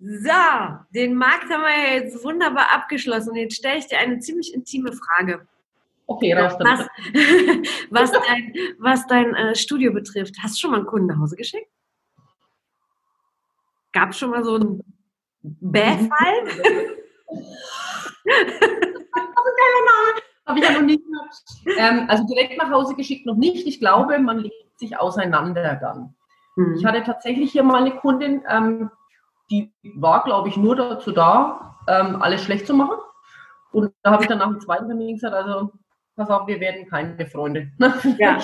So, den Markt haben wir jetzt wunderbar abgeschlossen. Jetzt stelle ich dir eine ziemlich intime Frage. Okay, raus was, was dein, was dein äh, Studio betrifft. Hast du schon mal einen Kunden nach Hause geschickt? Gab es schon mal so einen Bähfall? Habe ich ja noch nie gehört. Ähm, also direkt nach Hause geschickt noch nicht. Ich glaube, man legt sich auseinander dann. Hm. Ich hatte tatsächlich hier mal eine Kundin, ähm, die war, glaube ich, nur dazu da, ähm, alles schlecht zu machen. Und da habe ich dann nach dem zweiten Termin gesagt, also pass auf, wir werden keine Freunde. Ja.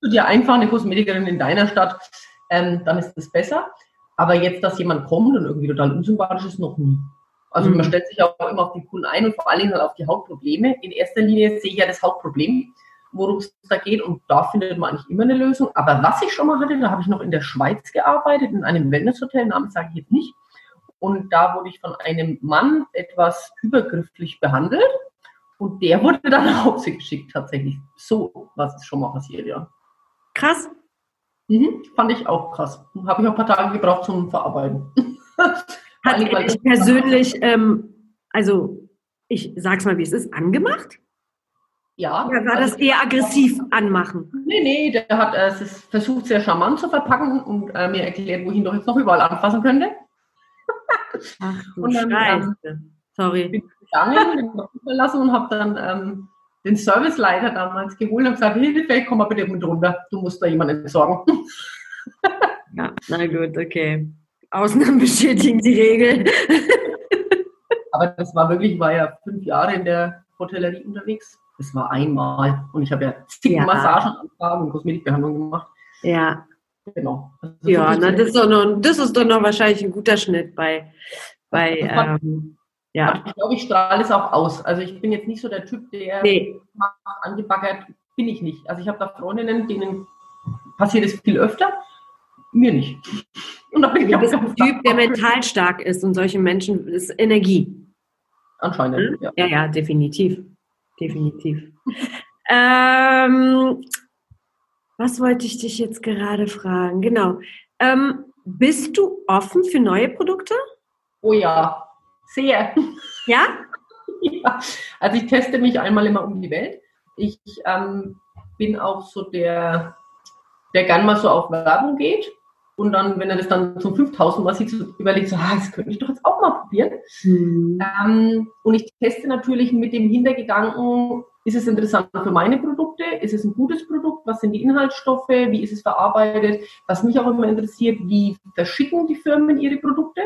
du dir einfach eine Kosmetikerin in deiner Stadt, ähm, dann ist das besser. Aber jetzt, dass jemand kommt und irgendwie total unsympathisch ist, noch nie. Also mhm. man stellt sich auch immer auf die Kunden ein und vor allen Dingen halt auf die Hauptprobleme. In erster Linie sehe ich ja das Hauptproblem worum es da geht. Und da findet man eigentlich immer eine Lösung. Aber was ich schon mal hatte, da habe ich noch in der Schweiz gearbeitet, in einem Wellnesshotel, Namen sage ich jetzt nicht. Und da wurde ich von einem Mann etwas übergrifflich behandelt. Und der wurde dann nach Hause geschickt, tatsächlich. So was ist schon mal passiert, ja. Krass. Mhm, fand ich auch krass. Habe ich auch ein paar Tage gebraucht zum Verarbeiten. Hat dich persönlich, ähm, also ich sag's mal, wie es ist, angemacht? Ja. Oder war das eher aggressiv anmachen? Nee, nee, der hat äh, es versucht, sehr charmant zu verpacken und äh, mir erklärt, wo ich ihn doch jetzt noch überall anfassen könnte. Ach du und dann, Scheiße. Ähm, Sorry. Bin ich gegangen, verlassen und habe dann ähm, den Serviceleiter damals geholt und gesagt, Hilfe, komm mal bitte mit runter, du musst da jemanden entsorgen. ja, na gut, okay. Ausnahmen bestätigen die Regel. Aber das war wirklich, ich war ja fünf Jahre in der Hotellerie unterwegs das war einmal. Und ich habe ja zig ja. Massagenanfragen und Kosmetikbehandlungen gemacht. Ja. Genau. Also ja, na, das, ist doch noch, das ist doch noch wahrscheinlich ein guter Schnitt bei, bei ähm, ja. Ich glaube, ich strahle es auch aus. Also ich bin jetzt nicht so der Typ, der nee. angebaggert, bin ich nicht. Also ich habe da Freundinnen, denen passiert es viel öfter, mir nicht. Und da bin ich auch ein Typ, der mental stark ist und solche Menschen ist Energie. Anscheinend, hm? ja. Ja, ja, definitiv definitiv. ähm, was wollte ich dich jetzt gerade fragen? Genau. Ähm, bist du offen für neue Produkte? Oh ja, sehr. Ja? ja. Also ich teste mich einmal immer um die Welt. Ich ähm, bin auch so der, der gern mal so auf Werbung geht und dann, wenn er das dann zum 5000 Mal sieht, so überlegt so, ah, das könnte ich doch jetzt auch mal probieren. Mhm. Ähm, und ich teste natürlich mit dem Hintergedanken, ist es interessant für meine Produkte? Ist es ein gutes Produkt? Was sind die Inhaltsstoffe? Wie ist es verarbeitet? Was mich auch immer interessiert, wie verschicken die Firmen ihre Produkte?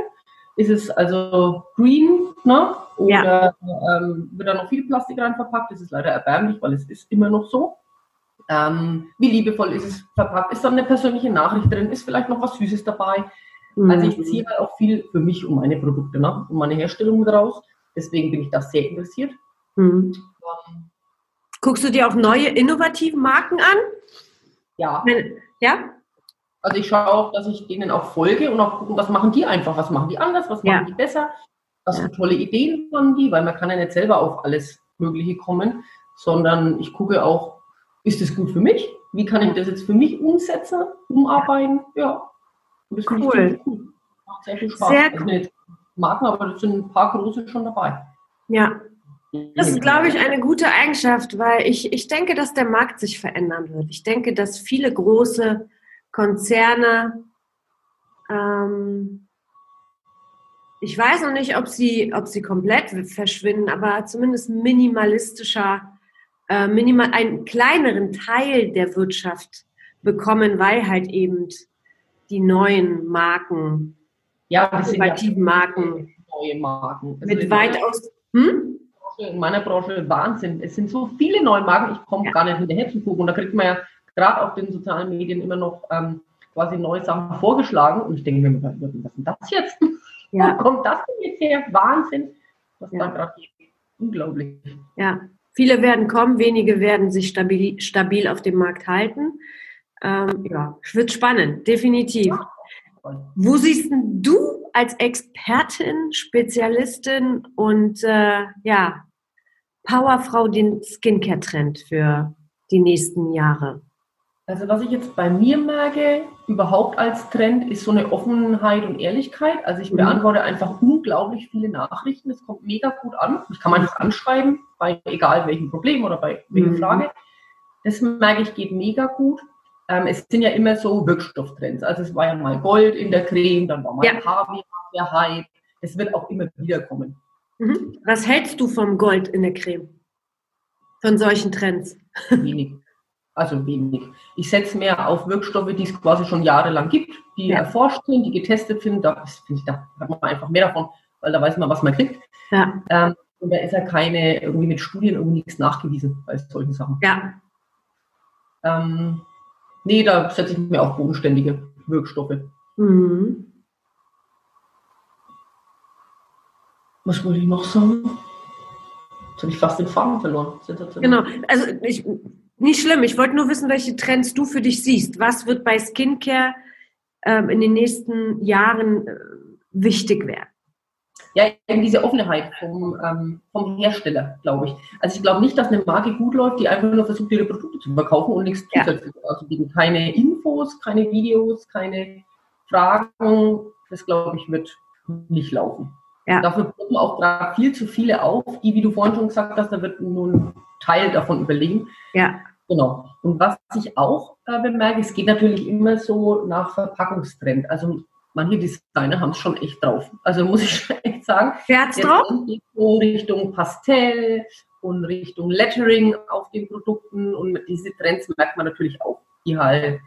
Ist es also green ne? oder ja. ähm, wird da noch viel Plastik rein verpackt? Das ist leider erbärmlich, weil es ist immer noch so. Ähm, wie liebevoll ist es verpackt? Ist da eine persönliche Nachricht drin? Ist vielleicht noch was Süßes dabei? Mhm. Also ich ziehe halt auch viel für mich um meine Produkte, ne? um meine Herstellung mit raus. Deswegen bin ich da sehr interessiert. Mhm. Ähm, Guckst du dir auch neue innovative Marken an? Ja. Ja? Also ich schaue auch, dass ich denen auch folge und auch gucken, was machen die einfach, was machen die anders, was machen ja. die besser, was für tolle Ideen haben die, weil man kann ja nicht selber auf alles Mögliche kommen, sondern ich gucke auch, ist das gut für mich? Wie kann ich das jetzt für mich umsetzen, umarbeiten? Ja. Und das cool. Cool. Macht sehr viel Spaß. Sehr cool. Also Marken, aber das sind ein paar große schon dabei. Ja. Das ist, glaube ich, eine gute Eigenschaft, weil ich, ich denke, dass der Markt sich verändern wird. Ich denke, dass viele große Konzerne ähm, ich weiß noch nicht, ob sie, ob sie komplett verschwinden, aber zumindest minimalistischer, äh, minimal, einen kleineren Teil der Wirtschaft bekommen, weil halt eben die neuen Marken, ja, innovativen ja Marken, neue Marken. Also mit weitaus, hm? In meiner Branche Wahnsinn. Es sind so viele neue Marken, ich komme ja. gar nicht hinterher zu gucken. Und da kriegt man ja gerade auf den sozialen Medien immer noch ähm, quasi neue Sachen vorgeschlagen. Und ich denke mir, was ist denn das jetzt? Ja. Wo kommt das denn jetzt her? Wahnsinn, was ja. da gerade geht. Unglaublich. Ja, viele werden kommen, wenige werden sich stabil, stabil auf dem Markt halten. Ähm, ja, wird spannend, definitiv. Wo siehst du als Expertin, Spezialistin und äh, ja, Powerfrau den Skincare-Trend für die nächsten Jahre? Also was ich jetzt bei mir merke, überhaupt als Trend, ist so eine Offenheit und Ehrlichkeit. Also ich mhm. beantworte einfach unglaublich viele Nachrichten. Es kommt mega gut an. Ich kann einfach anschreiben, bei egal welchem Problem oder bei welcher mhm. Frage. Das merke ich geht mega gut. Ähm, es sind ja immer so Wirkstofftrends. Also es war ja mal Gold in der Creme, dann war mal ja. Kaviar der Hype. Es wird auch immer wieder kommen. Mhm. Was hältst du vom Gold in der Creme? Von solchen Trends? Wenig. Also wenig. Ich setze mehr auf Wirkstoffe, die es quasi schon jahrelang gibt, die ja. erforscht sind, die getestet sind. Da, ich, da hat man einfach mehr davon, weil da weiß man, was man kriegt. Ja. Ähm, und da ist ja keine, irgendwie mit Studien irgendwie nichts nachgewiesen bei solchen Sachen. Ja. Ähm, nee, da setze ich mir auf bodenständige Wirkstoffe. Mhm. Was wollte ich noch sagen? Jetzt habe ich fast den Faden verloren. Genau, also ich, nicht schlimm. Ich wollte nur wissen, welche Trends du für dich siehst. Was wird bei Skincare ähm, in den nächsten Jahren äh, wichtig werden? Ja, eben diese Offenheit vom, ähm, vom Hersteller, glaube ich. Also ich glaube nicht, dass eine Marke gut läuft, die einfach nur versucht, ihre Produkte zu verkaufen und nichts ja. zusätzliches anzubieten. Keine Infos, keine Videos, keine Fragen. Das, glaube ich, wird nicht laufen. Ja. Dafür kommen auch gerade viel zu viele auf, die, wie du vorhin schon gesagt hast, da wird nur ein Teil davon überlegen. Ja. Genau. Und was ich auch äh, bemerke, es geht natürlich immer so nach Verpackungstrend. Also manche Designer haben es schon echt drauf. Also muss ich schon echt sagen. Wer hat's drauf? So Richtung Pastell und Richtung Lettering auf den Produkten und diese Trends merkt man natürlich auch, die halt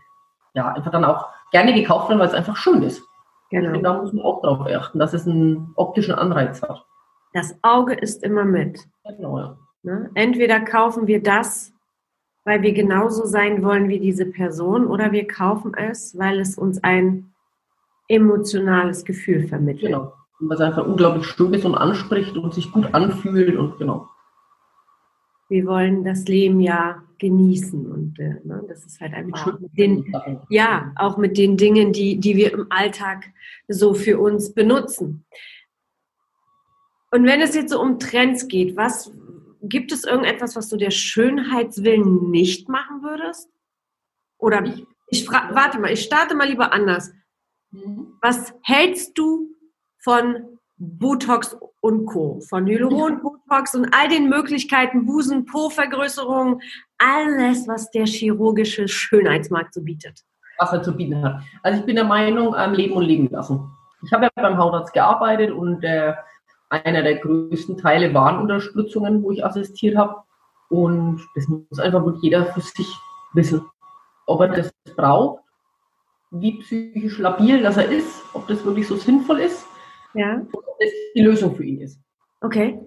ja einfach dann auch gerne gekauft werden, weil es einfach schön ist. Genau. Und da muss man auch darauf achten, dass es einen optischen Anreiz hat. Das Auge ist immer mit. Genau, ja. Ne? Entweder kaufen wir das, weil wir genauso sein wollen wie diese Person, oder wir kaufen es, weil es uns ein emotionales Gefühl vermittelt. Genau. Und was einfach unglaublich schön ist und anspricht und sich gut anfühlt und genau. Wir wollen das Leben ja genießen und äh, ne, das ist halt einfach mit den, ja, auch mit den Dingen, die, die wir im Alltag so für uns benutzen. Und wenn es jetzt so um Trends geht, was, gibt es irgendetwas, was du der Schönheitswillen nicht machen würdest? Oder ich, ich frage, warte mal, ich starte mal lieber anders. Mhm. Was hältst du von Botox und Co., von Hyaluron, Botox und all den Möglichkeiten, Busen, Po-Vergrößerung, alles, was der chirurgische Schönheitsmarkt so bietet? Was er zu bieten hat. Also ich bin der Meinung, leben und liegen lassen. Ich habe ja beim Hautarzt gearbeitet und äh, einer der größten Teile waren Unterstützungen, wo ich assistiert habe. Und das muss einfach wirklich jeder für sich wissen, ob er das braucht, wie psychisch labil das er ist, ob das wirklich so sinnvoll ist, ja. ob das die Lösung für ihn ist. Okay.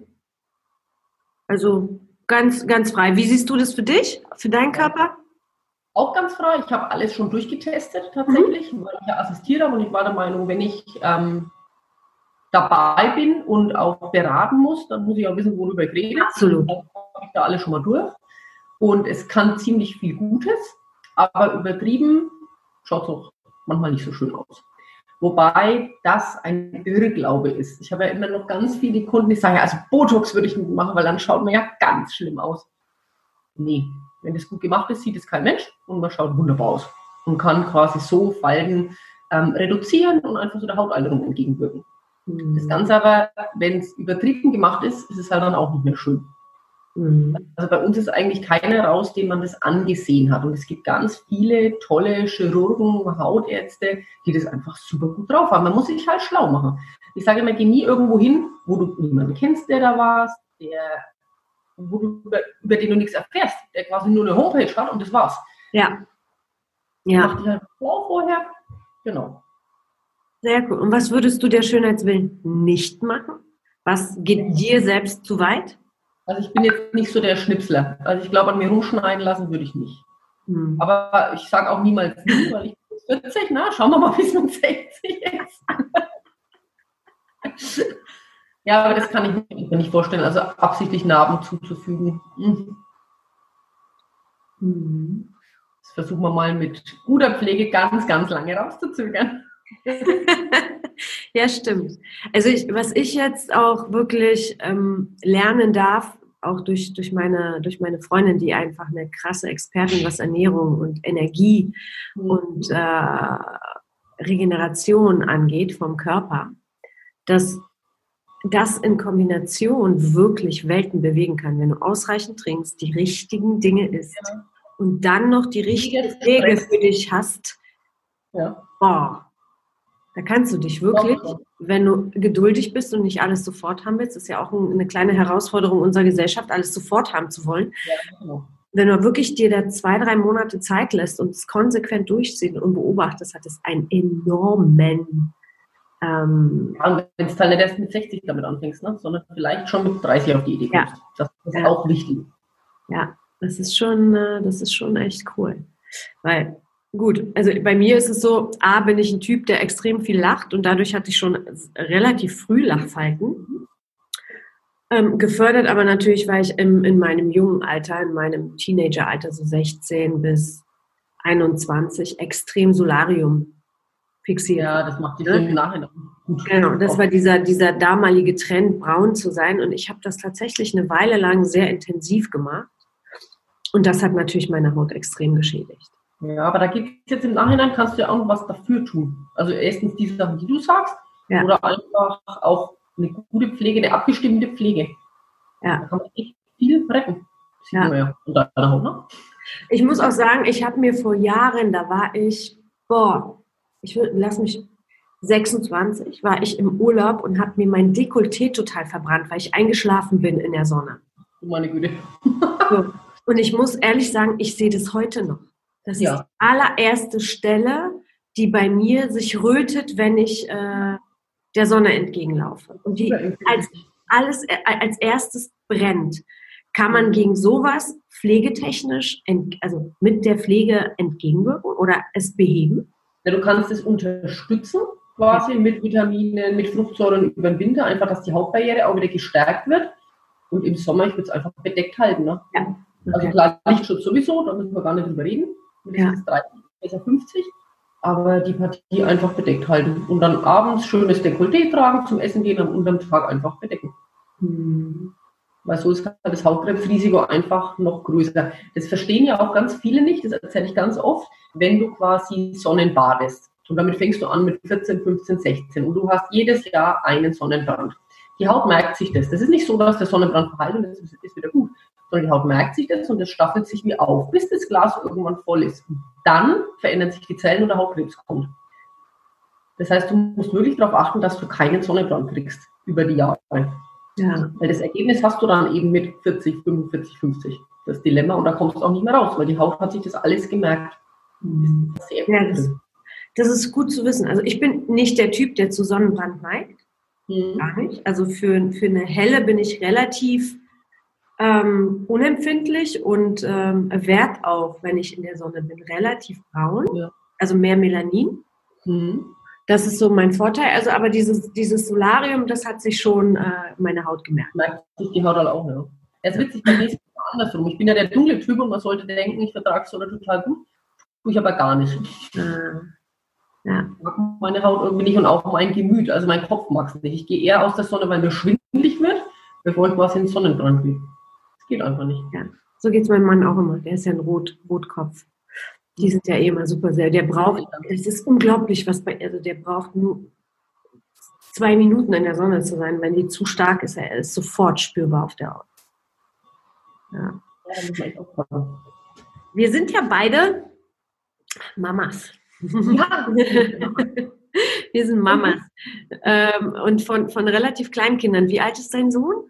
Also ganz, ganz frei. Wie siehst du das für dich, für deinen Körper? Auch ganz frei. Ich habe alles schon durchgetestet tatsächlich, mhm. weil ich ja assistiert habe und ich war der Meinung, wenn ich ähm, dabei bin und auch beraten muss, dann muss ich auch wissen, worüber ich rede. Absolut. Dann habe ich da alles schon mal durch. Und es kann ziemlich viel Gutes, aber übertrieben schaut es auch manchmal nicht so schön aus. Wobei das ein Irrglaube ist. Ich habe ja immer noch ganz viele Kunden, die sagen, also Botox würde ich nicht machen, weil dann schaut man ja ganz schlimm aus. Nee, wenn das gut gemacht ist, sieht es kein Mensch und man schaut wunderbar aus und kann quasi so Falten ähm, reduzieren und einfach so der Hautalterung entgegenwirken. Das Ganze aber, wenn es übertrieben gemacht ist, ist es halt dann auch nicht mehr schön. Mhm. Also bei uns ist eigentlich keiner raus, dem man das angesehen hat. Und es gibt ganz viele tolle Chirurgen, Hautärzte, die das einfach super gut drauf haben. Man muss sich halt schlau machen. Ich sage immer, geh nie irgendwo hin, wo du niemanden kennst, der da warst, der, wo du über, über den du nichts erfährst, der quasi nur eine Homepage hat und das war's. Ja. Ja. Mach dich halt vor vorher. Genau. Sehr cool. Und was würdest du der Schönheitswillen nicht machen? Was geht dir selbst zu weit? Also ich bin jetzt nicht so der Schnipsler. Also ich glaube, an mir rumschneiden lassen würde ich nicht. Hm. Aber ich sage auch niemals nie, weil ich bin 40, na, schauen wir mal, bis man 60 ist. ja, aber das kann ich mir nicht vorstellen. Also absichtlich Narben zuzufügen. Hm. Hm. Das versuchen wir mal mit guter Pflege ganz, ganz lange rauszuzögern. ja, stimmt. Also ich, was ich jetzt auch wirklich ähm, lernen darf, auch durch, durch, meine, durch meine Freundin, die einfach eine krasse Expertin was Ernährung und Energie mhm. und äh, Regeneration angeht vom Körper, dass das in Kombination wirklich Welten bewegen kann, wenn du ausreichend trinkst, die richtigen Dinge isst ja. und dann noch die richtige Pflege für dich hast. Ja. Boah, da kannst du dich wirklich, wenn du geduldig bist und nicht alles sofort haben willst, ist ja auch eine kleine Herausforderung unserer Gesellschaft, alles sofort haben zu wollen. Ja, genau. Wenn du wirklich dir da zwei, drei Monate Zeit lässt und es konsequent durchziehen und beobachtest, hat es einen enormen ähm, ja, wenn es dann nicht erst mit 60 damit anfängst, ne? sondern vielleicht schon mit 30 auf die Idee kommst. Ja. Das ist ja. auch wichtig. Ja, das ist schon, äh, das ist schon echt cool. Weil Gut, also bei mir ist es so, A, bin ich ein Typ, der extrem viel lacht und dadurch hatte ich schon relativ früh Lachfalten. Ähm, gefördert aber natürlich, weil ich im, in meinem jungen Alter, in meinem Teenageralter, so 16 bis 21, extrem Solarium fixiert. Ja, das macht die Nachhinein gut. Genau, das war dieser, dieser damalige Trend, braun zu sein. Und ich habe das tatsächlich eine Weile lang sehr intensiv gemacht. Und das hat natürlich meine Haut extrem geschädigt. Ja, aber da gibt es jetzt im Nachhinein, kannst du ja auch noch was dafür tun. Also erstens diese Sachen, die du sagst, ja. oder einfach auch eine gute Pflege, eine abgestimmte Pflege. Ja. Da kann man echt viel retten. Ja. ja. Ne? Ich muss auch sagen, ich habe mir vor Jahren, da war ich, boah, ich würde, lass mich 26, war ich im Urlaub und habe mir mein Dekolleté total verbrannt, weil ich eingeschlafen bin in der Sonne. Oh meine Güte. so. Und ich muss ehrlich sagen, ich sehe das heute noch. Das ja. ist die allererste Stelle, die bei mir sich rötet, wenn ich äh, der Sonne entgegenlaufe. Und die als alles äh, als erstes brennt. Kann man gegen sowas pflegetechnisch, also mit der Pflege entgegenwirken oder es beheben? Ja, du kannst es unterstützen, quasi mit Vitaminen, mit Fruchtsäuren über den Winter, einfach, dass die Hautbarriere auch wieder gestärkt wird. Und im Sommer, ich würde es einfach bedeckt halten. Ne? Ja. Also okay. Also klar, Lichtschutz sowieso, da müssen wir gar nicht drüber reden mindestens ja. 30, besser 50. Aber die Partie einfach bedeckt halten. Und dann abends schönes Dekolleté tragen, zum Essen gehen und am Tag einfach bedecken. Hm. Weil so ist halt das Hautkrebsrisiko einfach noch größer. Das verstehen ja auch ganz viele nicht, das erzähle ich ganz oft, wenn du quasi Sonnenbadest. Und damit fängst du an mit 14, 15, 16 und du hast jedes Jahr einen Sonnenbrand. Die Haut merkt sich das. Das ist nicht so, dass der Sonnenbrand verheilt und das ist wieder gut, sondern die Haut merkt sich das und es staffelt sich wie auf, bis das Glas irgendwann voll ist. Dann verändern sich die Zellen und der Hautkrebs kommt. Das heißt, du musst wirklich darauf achten, dass du keinen Sonnenbrand kriegst über die Jahre. Ja. Weil das Ergebnis hast du dann eben mit 40, 45, 50. Das Dilemma und da kommst du auch nicht mehr raus, weil die Haut hat sich das alles gemerkt. Sehr ja, das, das, ist gut zu wissen. Also ich bin nicht der Typ, der zu Sonnenbrand neigt. Mhm. Gar nicht. Also für, für eine helle bin ich relativ ähm, unempfindlich und ähm, wert auch, wenn ich in der Sonne bin, relativ braun, ja. also mehr Melanin. Mhm. Das ist so mein Vorteil. Also, aber dieses, dieses Solarium, das hat sich schon äh, meine Haut gemerkt. Merkt sich die Haut auch, ne? Es ist witzig, bei mir andersrum. Ich bin ja der dunkle Typ und man sollte denken, ich vertrage Sonne total gut. Tue ich aber gar nicht. Ah. Ja. Ich mag meine Haut irgendwie nicht und auch mein Gemüt, also mein Kopf mag es nicht. Ich gehe eher aus der Sonne, weil mir schwindelig wird, bevor ich quasi in den Sonnenbrand gehe. Geht einfach nicht. Ja. So geht es meinem Mann auch immer. Der ist ja ein Rot, Rotkopf. Die sind ja eh immer super sehr. Der braucht, es ist unglaublich, was bei, also der braucht nur zwei Minuten in der Sonne zu sein. Wenn die zu stark ist, er ist sofort spürbar auf der Haut. Ja. ja Wir sind ja beide Mamas. Ja. Wir sind Mamas. Ähm, und von, von relativ kleinen Kindern. Wie alt ist dein Sohn?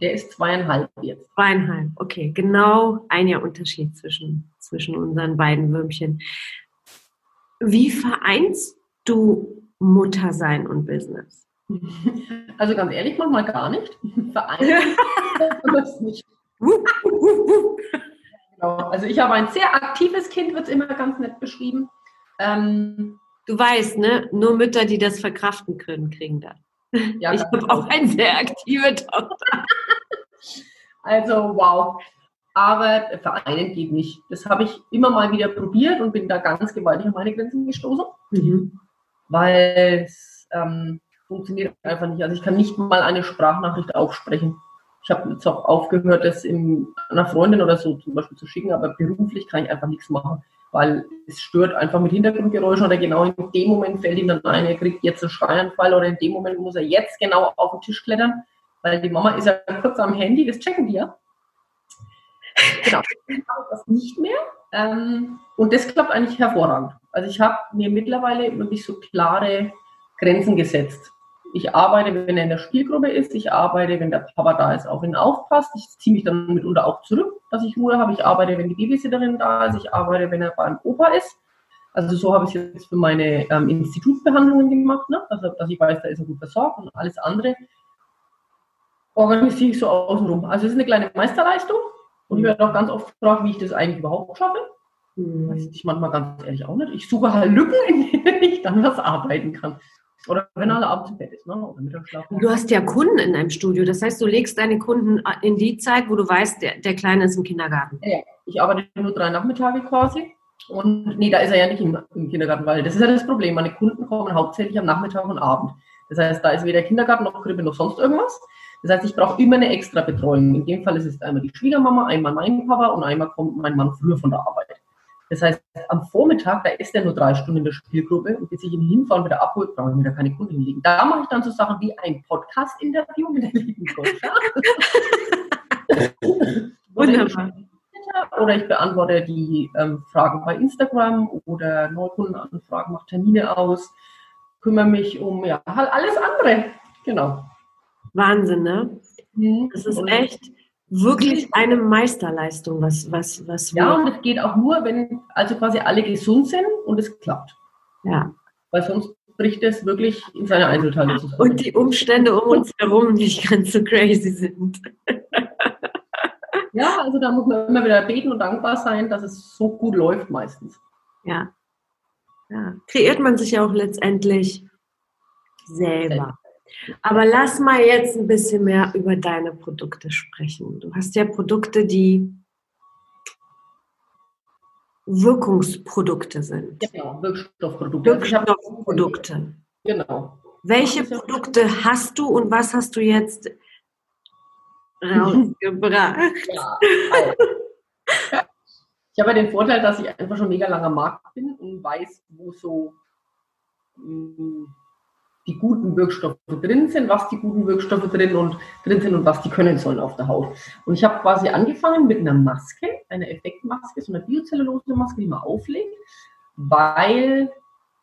Der ist zweieinhalb jetzt. Zweieinhalb, okay. Genau ein Jahr Unterschied zwischen, zwischen unseren beiden Würmchen. Wie vereinst du Muttersein und Business? Also ganz ehrlich, manchmal gar nicht. Vereinen nicht. genau. Also ich habe ein sehr aktives Kind, wird es immer ganz nett beschrieben. Ähm, du weißt, ne? Nur Mütter, die das verkraften können, kriegen das. Ja, ich habe auch eine sehr aktive Tochter. Also wow. Aber vereinen geht nicht. Das habe ich immer mal wieder probiert und bin da ganz gewaltig an meine Grenzen gestoßen. Mhm. Weil es ähm, funktioniert einfach nicht. Also ich kann nicht mal eine Sprachnachricht aufsprechen. Ich habe jetzt auch aufgehört, das in, einer Freundin oder so zum Beispiel zu schicken, aber beruflich kann ich einfach nichts machen, weil es stört einfach mit Hintergrundgeräuschen oder genau in dem Moment fällt ihm dann ein, er kriegt jetzt einen Schreianfall oder in dem Moment muss er jetzt genau auf den Tisch klettern, weil die Mama ist ja kurz am Handy, das checken die ja. Genau, ich das nicht mehr. Ähm, und das klappt eigentlich hervorragend. Also ich habe mir mittlerweile wirklich so klare Grenzen gesetzt. Ich arbeite, wenn er in der Spielgruppe ist. Ich arbeite, wenn der Papa da ist, auf ihn aufpasst. Ich ziehe mich dann mitunter auch zurück, dass ich Ruhe habe. Ich arbeite, wenn die Babysitterin da ist. Ich arbeite, wenn er beim Opa ist. Also so habe ich es jetzt für meine ähm, Institutsbehandlungen gemacht, ne? also, dass ich weiß, da ist er gut versorgt und alles andere organisiere ich so außenrum. Also es ist eine kleine Meisterleistung und ich werde auch ganz oft gefragt, wie ich das eigentlich überhaupt schaffe. Hm. Weiß ich manchmal ganz ehrlich auch nicht. Ich suche halt Lücken, in denen ich dann was arbeiten kann. Oder wenn alle abends im Bett ist, ne? oder Mittagsschlafen. Du hast ja Kunden in deinem Studio. Das heißt, du legst deine Kunden in die Zeit, wo du weißt, der, der Kleine ist im Kindergarten. Ja, ich arbeite nur drei Nachmittage quasi. Und nee, da ist er ja nicht im, im, Kindergarten, weil das ist ja das Problem. Meine Kunden kommen hauptsächlich am Nachmittag und Abend. Das heißt, da ist weder Kindergarten noch Krippe noch sonst irgendwas. Das heißt, ich brauche immer eine extra Betreuung. In dem Fall ist es einmal die Schwiegermama, einmal mein Papa und einmal kommt mein Mann früher von der Arbeit. Das heißt, am Vormittag, da ist er nur drei Stunden in der Spielgruppe und bis ich ihn hinfahren wieder abholt, brauche ich mir da keine Kunden hinlegen. Da mache ich dann so Sachen wie ein Podcast-Interview mit der lieben Goscha. Wunderbar. Oder ich beantworte die ähm, Fragen bei Instagram oder Neukundenanfragen, mache Termine aus, kümmere mich um ja, halt alles andere. Genau. Wahnsinn, ne? Mhm. Das ist echt wirklich eine Meisterleistung, was, was, was Ja, und es geht auch nur, wenn also quasi alle gesund sind und es klappt. Ja. Weil sonst bricht es wirklich in seine Einzelteile zusammen. Und die Umstände um uns herum nicht ganz so crazy sind. ja, also da muss man immer wieder beten und dankbar sein, dass es so gut läuft meistens. Ja. ja. Kreiert man sich ja auch letztendlich selber. Aber lass mal jetzt ein bisschen mehr über deine Produkte sprechen. Du hast ja Produkte, die Wirkungsprodukte sind. Genau, Wirkstoffprodukte. Wirkstoffprodukte. Genau. Welche Produkte hast du und was hast du jetzt rausgebracht? Ja, also. Ich habe ja den Vorteil, dass ich einfach schon mega langer Markt bin und weiß, wo so mm, die guten Wirkstoffe drin sind, was die guten Wirkstoffe drin und drin sind und was die können sollen auf der Haut. Und ich habe quasi angefangen mit einer Maske, einer Effektmaske, so einer Biozellulose-Maske, die man auflegt, weil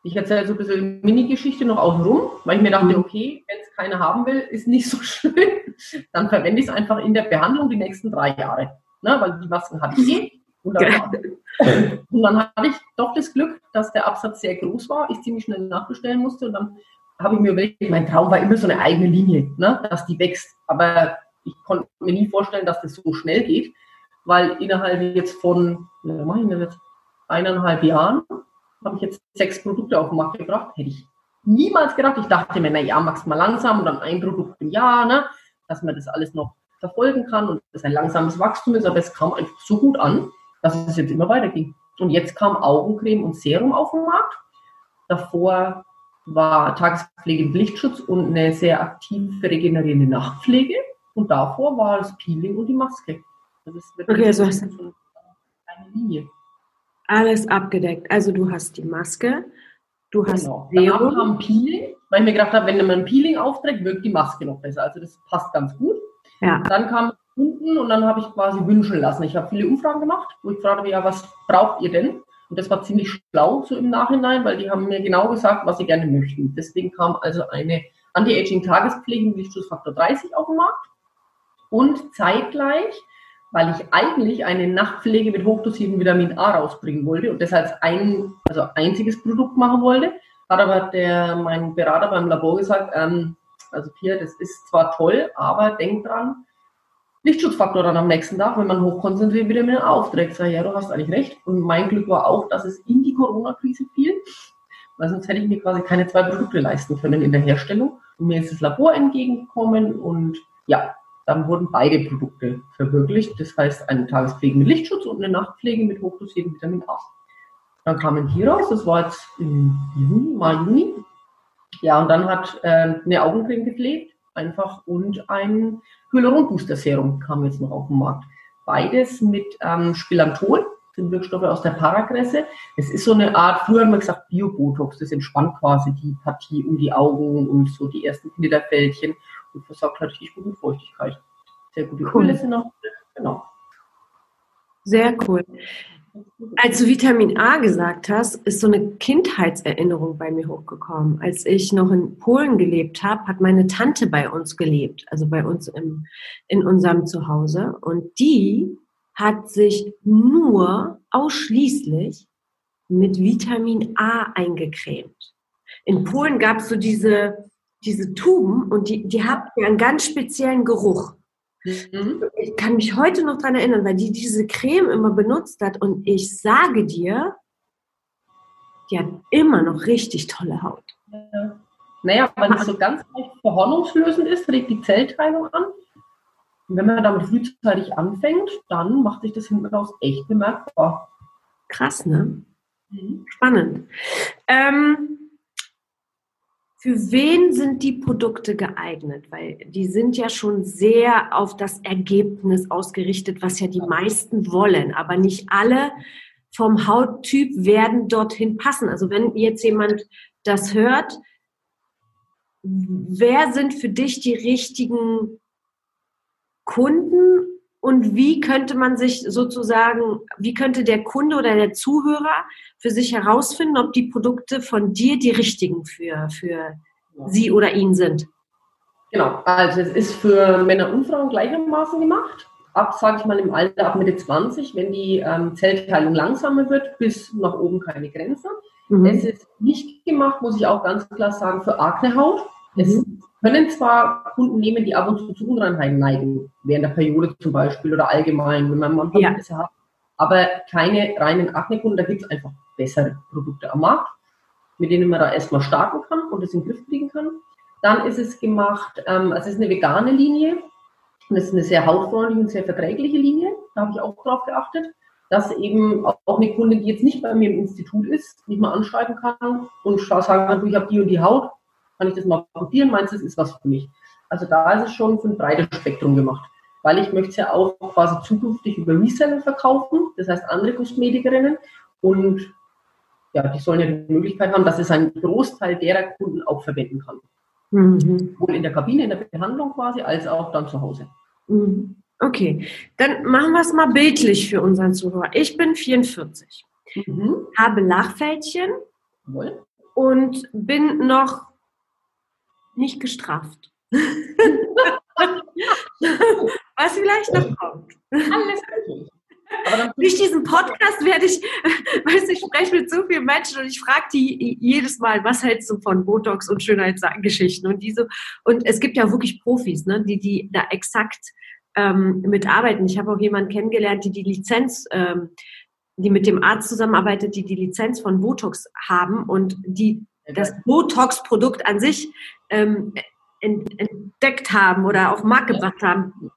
ich erzähle so ein bisschen Mini-Geschichte noch außenrum, weil ich mir dachte, mhm. okay, wenn es keiner haben will, ist nicht so schön, dann verwende ich es einfach in der Behandlung die nächsten drei Jahre. Ne, weil die Masken hatte ich eh. Und dann, und dann hatte ich doch das Glück, dass der Absatz sehr groß war, ich ziemlich schnell nachbestellen musste und dann habe ich mir überlegt, mein Traum war immer so eine eigene Linie, ne, dass die wächst. Aber ich konnte mir nie vorstellen, dass das so schnell geht, weil innerhalb jetzt von, was mache ich denn jetzt, eineinhalb Jahren habe ich jetzt sechs Produkte auf den Markt gebracht. Hätte ich niemals gedacht. Ich dachte mir, na ja, mach's mal langsam und dann ein Produkt im Jahr, ne, dass man das alles noch verfolgen kann und dass ein langsames Wachstum ist. Aber es kam einfach so gut an, dass es jetzt immer weiterging. Und jetzt kam Augencreme und Serum auf den Markt. Davor war Tagespflege im Lichtschutz und eine sehr aktive regenerierende Nachtpflege. Und davor war das Peeling und die Maske. Das ist okay, also eine Linie. Alles abgedeckt. Also du hast die Maske, du hast genau. Serum. Danach kam Peeling, weil ich mir gedacht habe, wenn man ein Peeling aufträgt, wirkt die Maske noch besser. Also das passt ganz gut. Ja. Dann kam unten und dann habe ich quasi wünschen lassen. Ich habe viele Umfragen gemacht, wo ich fragte, ja, was braucht ihr denn? Und das war ziemlich schlau so im Nachhinein, weil die haben mir genau gesagt, was sie gerne möchten. Deswegen kam also eine Anti-Aging-Tagespflege mit Lichtschutzfaktor 30 auf den Markt. Und zeitgleich, weil ich eigentlich eine Nachtpflege mit hochdosiertem Vitamin A rausbringen wollte und das als ein, also einziges Produkt machen wollte, hat aber der, mein Berater beim Labor gesagt, ähm, also Pia, das ist zwar toll, aber denk dran, Lichtschutzfaktor dann am nächsten Tag, wenn man hochkonzentriert wieder mit aufträgt. Sag, ja, du hast eigentlich recht. Und mein Glück war auch, dass es in die Corona-Krise fiel, weil sonst hätte ich mir quasi keine zwei Produkte leisten können in der Herstellung. Und mir ist das Labor entgegengekommen und ja, dann wurden beide Produkte verwirklicht. Das heißt, eine Tagespflege mit Lichtschutz und eine Nachtpflege mit hochdosiertem Vitamin A. Dann kamen die raus, das war jetzt im Juni, Mai, Juni. Ja, und dann hat äh, eine Augencreme gepflegt, einfach, und ein Hyaluron-Booster-Serum kam jetzt noch auf den Markt. Beides mit ähm, Spilantol, sind Wirkstoffe aus der Paragresse. Es ist so eine Art, früher haben wir gesagt Bio-Botox, das entspannt quasi die Partie um die Augen und so die ersten Knitterfältchen und versorgt halt richtig gute Feuchtigkeit. Sehr gute cool. Öle sind noch genau. Sehr cool. Als du Vitamin A gesagt hast, ist so eine Kindheitserinnerung bei mir hochgekommen. Als ich noch in Polen gelebt habe, hat meine Tante bei uns gelebt, also bei uns im, in unserem Zuhause. Und die hat sich nur ausschließlich mit Vitamin A eingecremt. In Polen gab es so diese, diese Tuben und die, die haben einen ganz speziellen Geruch. Mhm. Ich kann mich heute noch daran erinnern, weil die diese Creme immer benutzt hat und ich sage dir, die hat immer noch richtig tolle Haut. Ja. Naja, weil es so ganz leicht verhornungslösend ist, regt die Zellteilung an. Und wenn man damit frühzeitig anfängt, dann macht sich das hinten raus echt bemerkbar. Krass, ne? Mhm. Spannend. Ähm, für wen sind die Produkte geeignet? Weil die sind ja schon sehr auf das Ergebnis ausgerichtet, was ja die meisten wollen, aber nicht alle vom Hauttyp werden dorthin passen. Also wenn jetzt jemand das hört, wer sind für dich die richtigen Kunden und wie könnte man sich sozusagen, wie könnte der Kunde oder der Zuhörer für sich herausfinden, ob die Produkte von dir die richtigen für, für sie oder ihn sind? Genau, also es ist für Männer und Frauen gleichermaßen gemacht. Ab, sage ich mal, im Alter ab Mitte 20, wenn die ähm, Zellteilung langsamer wird, bis nach oben keine Grenze. Mhm. Es ist nicht gemacht, muss ich auch ganz klar sagen, für Aknehaut. Es mhm. Können zwar Kunden nehmen, die ab und zu zu Unreinheiten neigen, während der Periode zum Beispiel oder allgemein, wenn man mal ja. hat, aber keine reinen Akne-Kunden, da gibt es einfach bessere Produkte am Markt, mit denen man da erstmal starten kann und es in den Griff kriegen kann. Dann ist es gemacht, ähm, also es ist eine vegane Linie und es ist eine sehr hautfreundliche und sehr verträgliche Linie, da habe ich auch drauf geachtet dass eben auch eine Kundin, die jetzt nicht bei mir im Institut ist, nicht mal anschreiben kann und sagen kann, du, ich habe die und die Haut, kann ich das mal probieren? Meinst du, das ist was für mich? Also da ist es schon für ein breites Spektrum gemacht. Weil ich möchte es ja auch quasi zukünftig über Reseller verkaufen, das heißt andere Kosmetikerinnen. Und ja, die sollen ja die Möglichkeit haben, dass es ein Großteil derer Kunden auch verwenden kann. Mhm. Sowohl in der Kabine, in der Behandlung quasi, als auch dann zu Hause. Mhm. Okay, dann machen wir es mal bildlich für unseren Zuhörer. Ich bin 44, mhm. habe Lachfältchen Wohl. und bin noch nicht gestraft. Was vielleicht noch kommt. Alles gut. Durch diesen Podcast werde ich, weiß ich spreche mit so vielen Menschen und ich frage die jedes Mal, was hältst du von Botox und Schönheitsgeschichten und diese und es gibt ja wirklich Profis, ne, die die da exakt ähm, mitarbeiten. Ich habe auch jemanden kennengelernt, die die Lizenz ähm, die mit dem Arzt zusammenarbeitet, die die Lizenz von Botox haben und die das Botox-Produkt an sich ähm, entdeckt haben oder auf den Markt gebracht haben.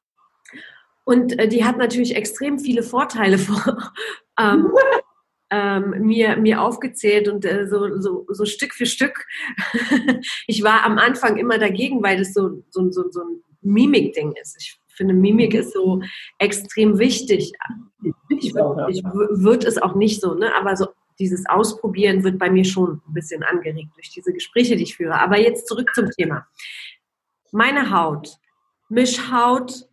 Und äh, die hat natürlich extrem viele Vorteile vor, ähm, ähm, mir, mir aufgezählt und äh, so, so, so Stück für Stück. ich war am Anfang immer dagegen, weil es so, so, so, so ein Mimik-Ding ist. Ich finde, Mimik ist so extrem wichtig. Ich, ich würde es auch nicht so, ne? aber so dieses Ausprobieren wird bei mir schon ein bisschen angeregt durch diese Gespräche, die ich führe. Aber jetzt zurück zum Thema. Meine Haut, Mischhaut,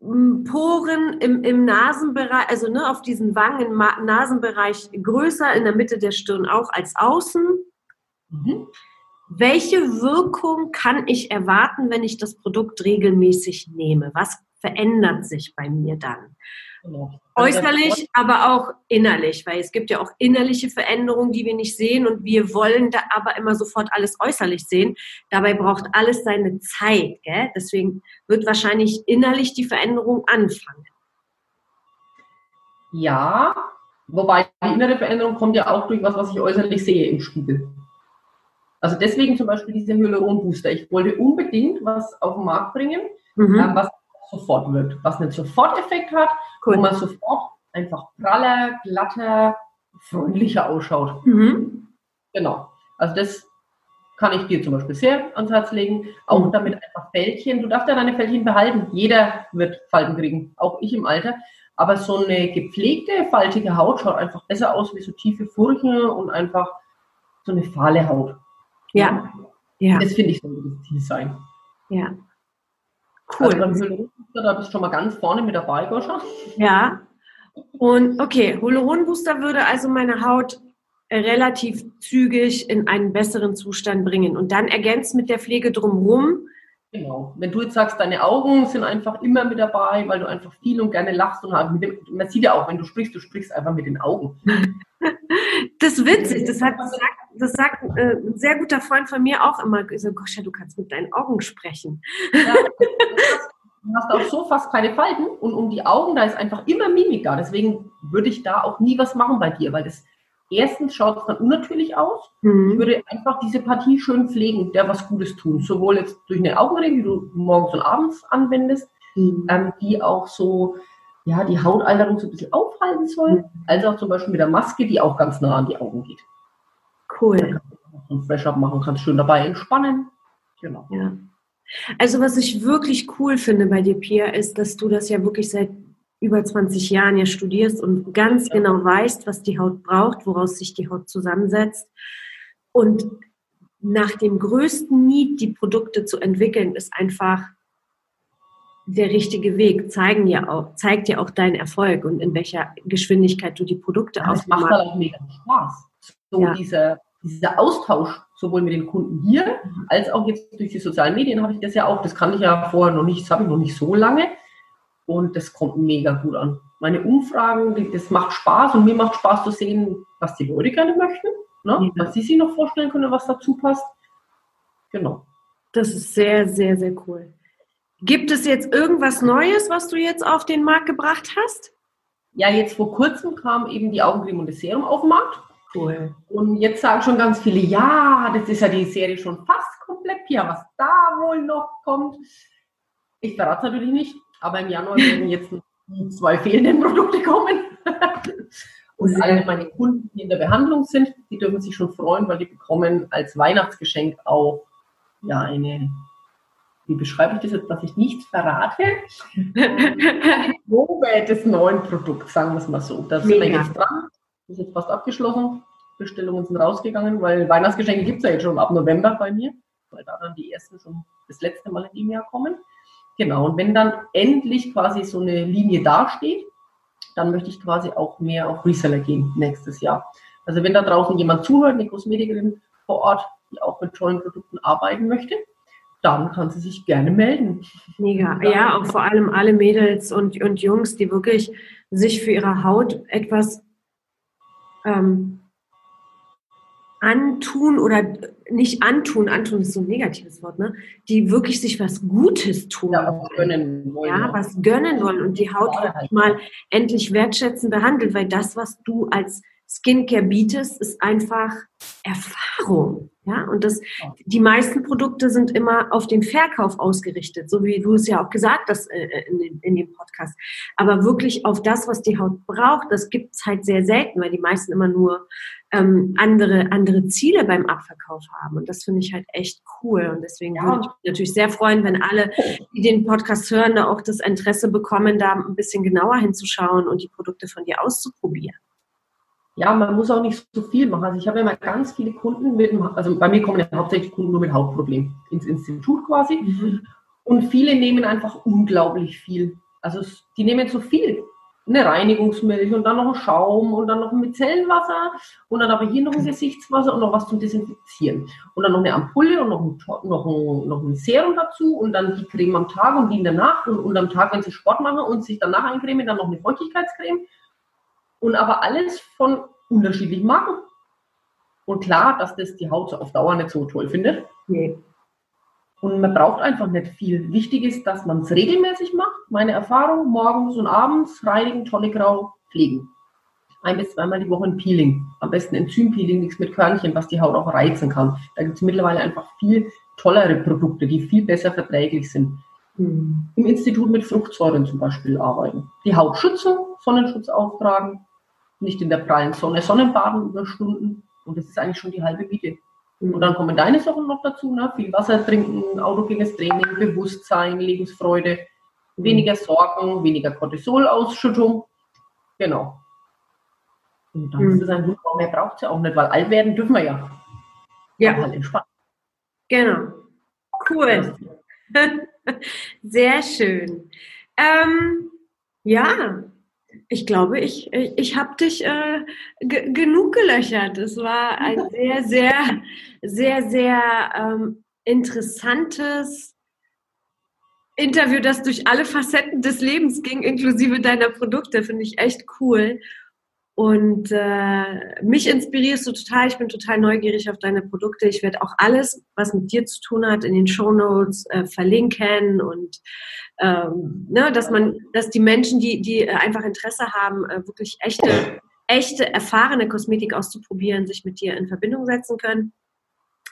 Poren im, im Nasenbereich, also ne, auf diesen Wangen, Nasenbereich größer, in der Mitte der Stirn auch als außen. Mhm. Welche Wirkung kann ich erwarten, wenn ich das Produkt regelmäßig nehme? Was verändert sich bei mir dann? Genau. Also Äußerlich, aber auch innerlich, weil es gibt ja auch innerliche Veränderungen, die wir nicht sehen und wir wollen da aber immer sofort alles äußerlich sehen. Dabei braucht alles seine Zeit. Gell? Deswegen wird wahrscheinlich innerlich die Veränderung anfangen. Ja, wobei die innere Veränderung kommt ja auch durch was, was ich äußerlich sehe im Spiegel. Also deswegen zum Beispiel diese Hyaluron-Booster. Ich wollte unbedingt was auf den Markt bringen, mhm. Ähm, was sofort wirkt, was einen Soforteffekt hat, cool. wo man sofort einfach praller, glatter, freundlicher ausschaut. Mhm. Genau. Also das kann ich dir zum Beispiel sehr ans Herz legen. Auch mhm. damit einfach Fältchen. Du darfst ja deine Fältchen behalten. Jeder wird Falten kriegen, auch ich im Alter. Aber so eine gepflegte, faltige Haut schaut einfach besser aus wie so tiefe Furchen und einfach so eine fahle Haut. Ja. ja. Das finde ich so das Ziel sein. Ja. Cool. Also da bist du schon mal ganz vorne mit dabei, Goscha. Ja. Und okay, Hyaluronbooster würde also meine Haut relativ zügig in einen besseren Zustand bringen und dann ergänzt mit der Pflege drumherum. Genau. Wenn du jetzt sagst, deine Augen sind einfach immer mit dabei, weil du einfach viel und gerne lachst und halt dem, man sieht ja auch, wenn du sprichst, du sprichst einfach mit den Augen. das ist witzig. Das, hat, das sagt, das sagt äh, ein sehr guter Freund von mir auch immer. So, Goscha, du kannst mit deinen Augen sprechen. Ja, Du hast auch so fast keine Falten und um die Augen, da ist einfach immer Mimik da. Deswegen würde ich da auch nie was machen bei dir, weil das erstens schaut es dann unnatürlich aus. Mhm. Ich würde einfach diese Partie schön pflegen, der was Gutes tun. Sowohl jetzt durch eine Augenringe, die du morgens und abends anwendest, mhm. ähm, die auch so ja, die Hautalterung so ein bisschen aufhalten soll, mhm. als auch zum Beispiel mit der Maske, die auch ganz nah an die Augen geht. Cool. Da kannst du ein Fresh-Up machen, kannst schön dabei entspannen. Genau. Ja. Also was ich wirklich cool finde bei dir, Pia, ist, dass du das ja wirklich seit über 20 Jahren ja studierst und ganz ja. genau weißt, was die Haut braucht, woraus sich die Haut zusammensetzt. Und nach dem größten Need, die Produkte zu entwickeln, ist einfach der richtige Weg. Zeigen ja auch, zeigt ja auch deinen Erfolg und in welcher Geschwindigkeit du die Produkte ja, Das macht halt auch mega Spaß. So ja. dieser, dieser Austausch sowohl mit den Kunden hier als auch jetzt durch die sozialen Medien habe ich das ja auch. Das kann ich ja vorher noch nicht, das habe ich noch nicht so lange. Und das kommt mega gut an. Meine Umfragen, das macht Spaß und mir macht Spaß zu sehen, was die Leute gerne möchten, ne? Was sie sich noch vorstellen können, was dazu passt. Genau. Das ist sehr, sehr, sehr cool. Gibt es jetzt irgendwas Neues, was du jetzt auf den Markt gebracht hast? Ja, jetzt vor kurzem kam eben die Augencreme und das Serum auf den Markt. Cool. Und jetzt sagen schon ganz viele, ja, das ist ja die Serie schon fast komplett. Ja, was da wohl noch kommt. Ich verrate natürlich nicht, aber im Januar werden jetzt die zwei fehlenden Produkte kommen. Und alle meine Kunden, die in der Behandlung sind, die dürfen sich schon freuen, weil die bekommen als Weihnachtsgeschenk auch ja, eine, wie beschreibe ich das jetzt, dass ich nichts verrate? Probe des neuen Produkts, sagen wir es mal so. Da sind wir jetzt dran ist jetzt fast abgeschlossen. Bestellungen sind rausgegangen, weil Weihnachtsgeschenke gibt es ja jetzt schon ab November bei mir, weil da dann die ersten schon das letzte Mal in dem Jahr kommen. Genau, und wenn dann endlich quasi so eine Linie dasteht, dann möchte ich quasi auch mehr auf Reseller gehen nächstes Jahr. Also wenn da draußen jemand zuhört, eine Kosmetikerin vor Ort, die auch mit tollen Produkten arbeiten möchte, dann kann sie sich gerne melden. Mega. Ja, auch vor allem alle Mädels und, und Jungs, die wirklich sich für ihre Haut etwas ähm, antun oder nicht antun, antun ist so ein negatives Wort, ne? die wirklich sich was Gutes tun. Ja, was gönnen wollen. Ja, was gönnen wollen und die Haut ja, halt. mal endlich wertschätzend behandelt, weil das, was du als Skincare bietest, ist einfach Erfahrung. Ja, und das, die meisten Produkte sind immer auf den Verkauf ausgerichtet, so wie du es ja auch gesagt hast äh, äh, in, in dem Podcast. Aber wirklich auf das, was die Haut braucht, das gibt es halt sehr selten, weil die meisten immer nur ähm, andere, andere Ziele beim Abverkauf haben. Und das finde ich halt echt cool. Und deswegen ja. würde ich mich natürlich sehr freuen, wenn alle, die den Podcast hören, da auch das Interesse bekommen, da ein bisschen genauer hinzuschauen und die Produkte von dir auszuprobieren ja, man muss auch nicht so viel machen. Also ich habe immer ganz viele Kunden mit, also bei mir kommen ja hauptsächlich Kunden nur mit Hautproblemen ins Institut quasi. Mhm. Und viele nehmen einfach unglaublich viel Also die nehmen zu viel eine Reinigungsmilch und dann noch ein Schaum und dann noch ein Micellenwasser und dann aber hier noch ein Gesichtswasser und noch was zum Desinfizieren. Und dann noch eine Ampulle und noch ein, noch ein, noch ein Serum dazu und dann die Creme am Tag und die in der Nacht und, und am Tag, wenn sie Sport machen und sich danach eincremen, dann noch eine Feuchtigkeitscreme. Und aber alles von unterschiedlichen Marken. Und klar, dass das die Haut auf Dauer nicht so toll findet. Nee. Und man braucht einfach nicht viel. Wichtig ist, dass man es regelmäßig macht. Meine Erfahrung, morgens und abends reinigen, Tonne grau, pflegen. Ein bis zweimal die Woche ein Peeling. Am besten Enzympeeling, nichts mit Körnchen, was die Haut auch reizen kann. Da gibt es mittlerweile einfach viel tollere Produkte, die viel besser verträglich sind. Mhm. Im Institut mit Fruchtsäuren zum Beispiel arbeiten. Die Haut schützen, Sonnenschutz auftragen, nicht in der prallen Sonne, Sonnenbaden über Stunden. Und das ist eigentlich schon die halbe Miete. Und dann kommen deine Sachen noch dazu, ne? viel Wasser trinken, autogenes Training, Bewusstsein, Lebensfreude, weniger Sorgen, weniger Cortisolausschüttung. Genau. Und dann mhm. ist es ein Wunder, mehr braucht es ja auch nicht, weil alt werden dürfen wir ja. Ja. Halt entspannt. Genau. Cool. Sehr schön. Ähm, ja, ich glaube, ich, ich habe dich äh, genug gelöchert. Es war ein sehr, sehr, sehr, sehr ähm, interessantes Interview, das durch alle Facetten des Lebens ging, inklusive deiner Produkte. Finde ich echt cool. Und äh, mich inspirierst du total. Ich bin total neugierig auf deine Produkte. Ich werde auch alles, was mit dir zu tun hat, in den Show Notes äh, verlinken und ähm, ne, dass man, dass die Menschen, die, die einfach Interesse haben, äh, wirklich echte, echte, erfahrene Kosmetik auszuprobieren, sich mit dir in Verbindung setzen können.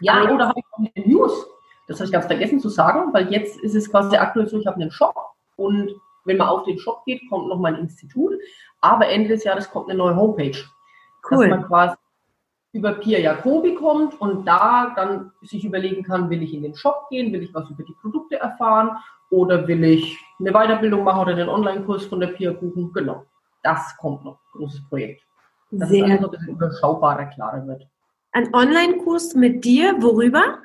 Ja, oder habe ich noch eine News? Das habe ich ganz vergessen zu sagen, weil jetzt ist es quasi aktuell so, ich habe einen Shop und wenn man auf den Shop geht, kommt noch mein Institut. Aber Ende des Jahres kommt eine neue Homepage. Cool. Dass man quasi über Pia Jacobi kommt und da dann sich überlegen kann, will ich in den Shop gehen, will ich was über die Produkte erfahren oder will ich eine Weiterbildung machen oder einen Online-Kurs von der Pia buchen. Genau, das kommt noch, großes Projekt. Das Sehr ist also ein bisschen überschaubarer, klarer wird. Ein Online-Kurs mit dir, worüber?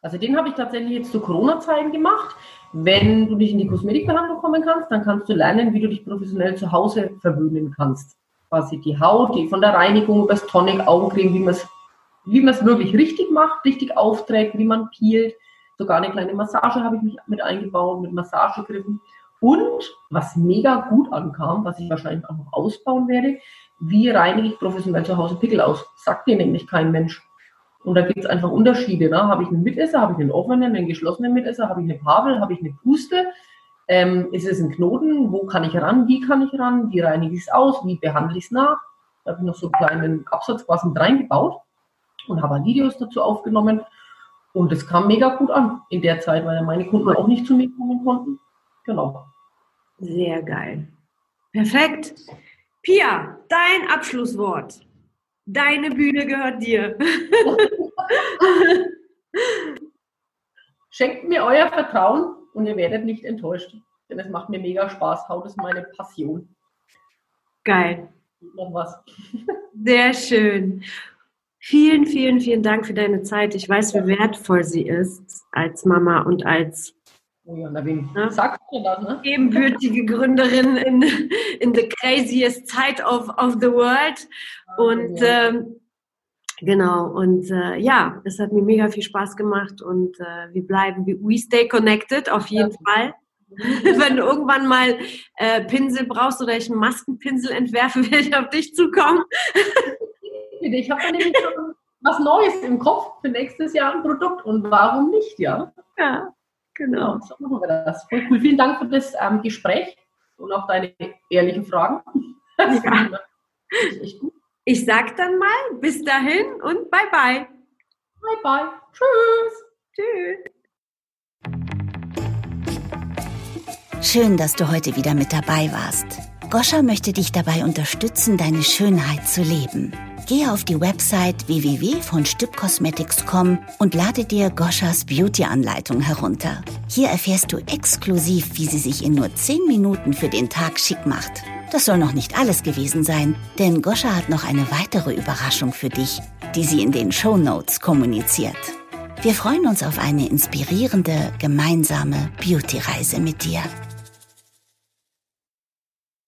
Also den habe ich tatsächlich jetzt zu Corona-Zeiten gemacht. Wenn du nicht in die Kosmetikbehandlung kommen kannst, dann kannst du lernen, wie du dich professionell zu Hause verwöhnen kannst. Quasi die Haut, die von der Reinigung über das Tonic, Augencreme, wie man es wie man es wirklich richtig macht, richtig aufträgt, wie man peelt. Sogar eine kleine Massage habe ich mich mit eingebaut, mit Massagegriffen. Und was mega gut ankam, was ich wahrscheinlich auch noch ausbauen werde, wie reinige ich professionell zu Hause Pickel aus? Sagt dir nämlich kein Mensch. Und da gibt es einfach Unterschiede. Ne? Habe ich einen Mitesser, habe ich einen offenen, einen geschlossenen Mitesser, habe ich eine Pavel, habe ich eine Puste? Ähm, ist es ein Knoten? Wo kann ich ran? Wie kann ich ran? Wie reinige ich es aus? Wie behandle ich es nach? Da habe ich noch so einen kleinen Absatz quasi mit reingebaut und habe Videos dazu aufgenommen. Und es kam mega gut an in der Zeit, weil meine Kunden auch nicht zu mir kommen konnten. Genau. Sehr geil. Perfekt. Pia, dein Abschlusswort. Deine Bühne gehört dir. Schenkt mir euer Vertrauen und ihr werdet nicht enttäuscht. Denn es macht mir mega Spaß. Haut ist meine Passion. Geil. Noch was. Sehr schön. Vielen, vielen, vielen Dank für deine Zeit. Ich weiß, wie wertvoll sie ist als Mama und als Oh ne? sagst du das, ne? Ebenbürtige Gründerin in, in the craziest side of, of the world. Und ähm, genau, und äh, ja, es hat mir mega viel Spaß gemacht und äh, wir bleiben, we stay connected auf jeden ja. Fall. Wenn du irgendwann mal äh, Pinsel brauchst oder ich einen Maskenpinsel entwerfe, werde ich auf dich zukommen. Ich habe da nämlich schon was Neues im Kopf für nächstes Jahr ein Produkt und warum nicht, ja? Ja. Genau. So machen wir das. Voll cool. Vielen Dank für das ähm, Gespräch und auch deine ehrlichen Fragen. Ja. Ich sag dann mal bis dahin und bye bye. Bye bye. Tschüss. Tschüss. Schön, dass du heute wieder mit dabei warst. Goscha möchte dich dabei unterstützen, deine Schönheit zu leben. Gehe auf die Website www.vonstübcosmetics.com und lade dir Goschas Beauty-Anleitung herunter. Hier erfährst du exklusiv, wie sie sich in nur 10 Minuten für den Tag schick macht. Das soll noch nicht alles gewesen sein, denn Goscha hat noch eine weitere Überraschung für dich, die sie in den Show Notes kommuniziert. Wir freuen uns auf eine inspirierende, gemeinsame Beauty-Reise mit dir.